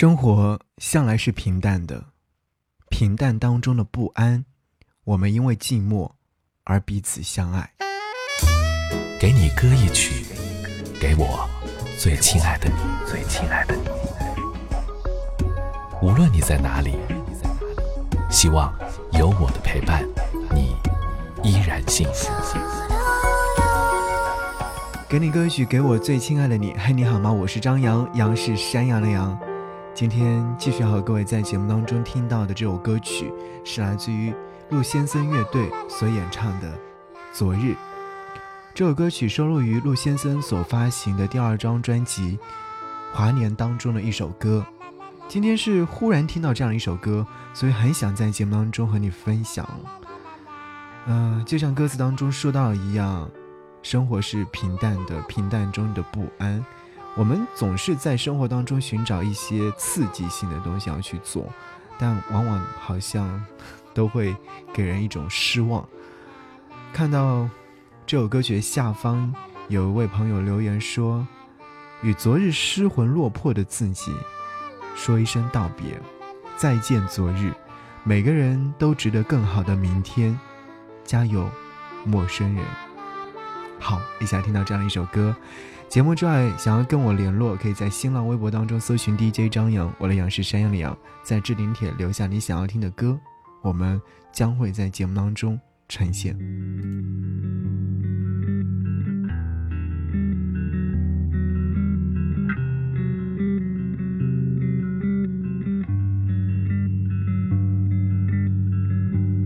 生活向来是平淡的，平淡当中的不安，我们因为寂寞而彼此相爱。给你歌一曲，给我最亲爱的你，最亲爱的你。无论你在哪里，希望有我的陪伴，你依然幸福。给你歌一曲，给我最亲爱的你。嘿，你好吗？我是张扬，杨是山羊的羊。今天继续和各位在节目当中听到的这首歌曲，是来自于陆先生乐队所演唱的《昨日》。这首歌曲收录于陆先生所发行的第二张专辑《华年》当中的一首歌。今天是忽然听到这样一首歌，所以很想在节目当中和你分享。嗯，就像歌词当中说到一样，生活是平淡的，平淡中的不安。我们总是在生活当中寻找一些刺激性的东西要去做，但往往好像都会给人一种失望。看到这首歌曲下方有一位朋友留言说：“与昨日失魂落魄的自己说一声道别，再见昨日。每个人都值得更好的明天，加油，陌生人。”好，一下听到这样一首歌。节目之外，想要跟我联络，可以在新浪微博当中搜寻 DJ 张扬，我的杨是山羊的羊，在置顶帖留下你想要听的歌，我们将会在节目当中呈现。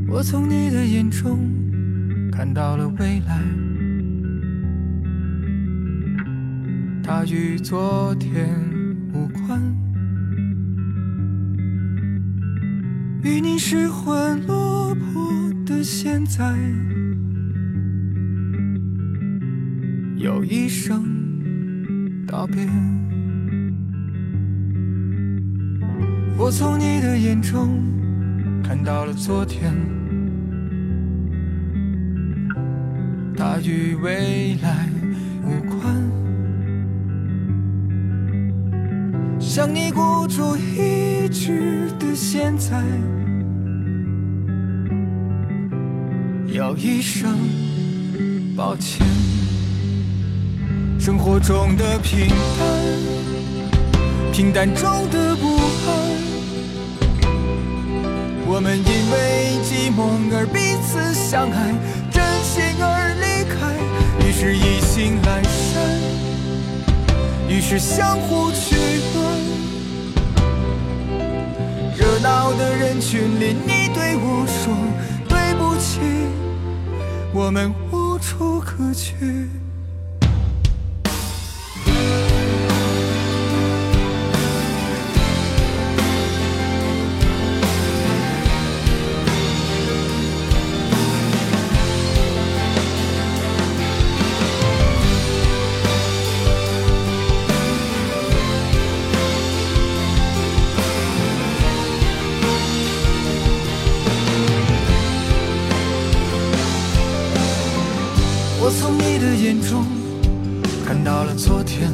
我从你的眼中看到了未来。它与昨天无关，与你失魂落魄的现在有一声道别。我从你的眼中看到了昨天，它与未来向你孤注一掷的现在，要一声抱歉。生活中的平淡，平淡中的不安，我们因为寂寞而彼此相爱，真心而离开，于是意兴阑珊，于是相互取人群里，你对我说对不起，我们无处可去。的眼中看到了昨天，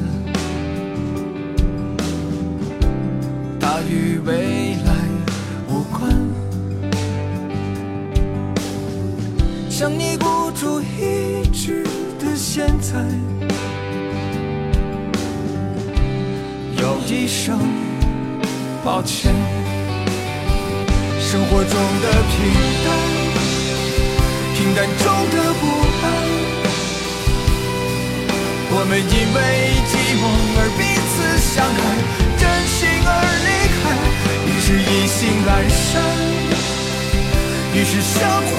它与未来无关。向你孤注一掷的现在，有一声抱歉。生活中的平淡，我们因为寂寞而彼此相爱，真心而离开，于是意兴阑珊，于是相互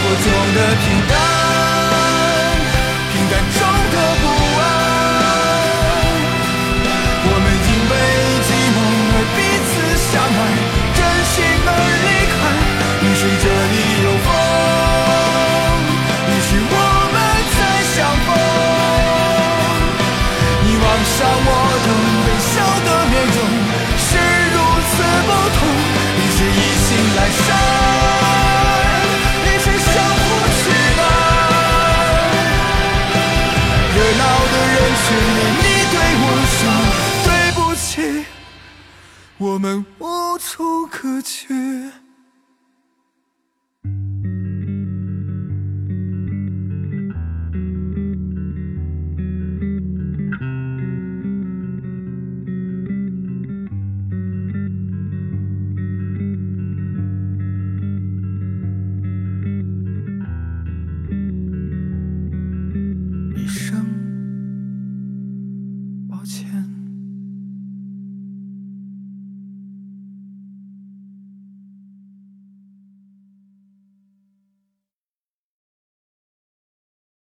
我走的平淡。我们无处可去。